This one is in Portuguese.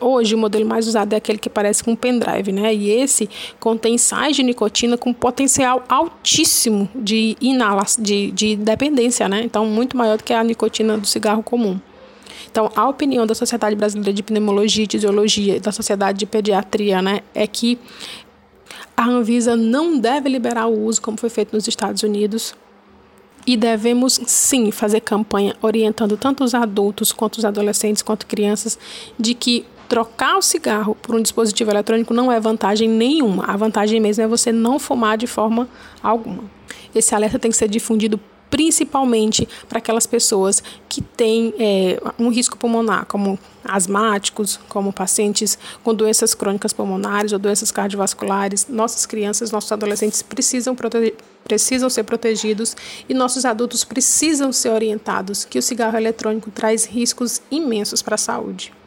Hoje, o modelo mais usado é aquele que parece com um pendrive, né? E esse contém sais de nicotina com potencial altíssimo de inalação, de, de dependência, né? Então, muito maior do que a nicotina do cigarro comum. Então, a opinião da Sociedade Brasileira de Pneumologia e Fisiologia e da Sociedade de Pediatria, né, é que a Anvisa não deve liberar o uso como foi feito nos Estados Unidos, e devemos sim fazer campanha orientando tanto os adultos quanto os adolescentes quanto crianças de que trocar o cigarro por um dispositivo eletrônico não é vantagem nenhuma. A vantagem mesmo é você não fumar de forma alguma. Esse alerta tem que ser difundido principalmente para aquelas pessoas que têm é, um risco pulmonar, como asmáticos, como pacientes com doenças crônicas pulmonares ou doenças cardiovasculares. Nossas crianças, nossos adolescentes precisam, precisam ser protegidos e nossos adultos precisam ser orientados que o cigarro eletrônico traz riscos imensos para a saúde.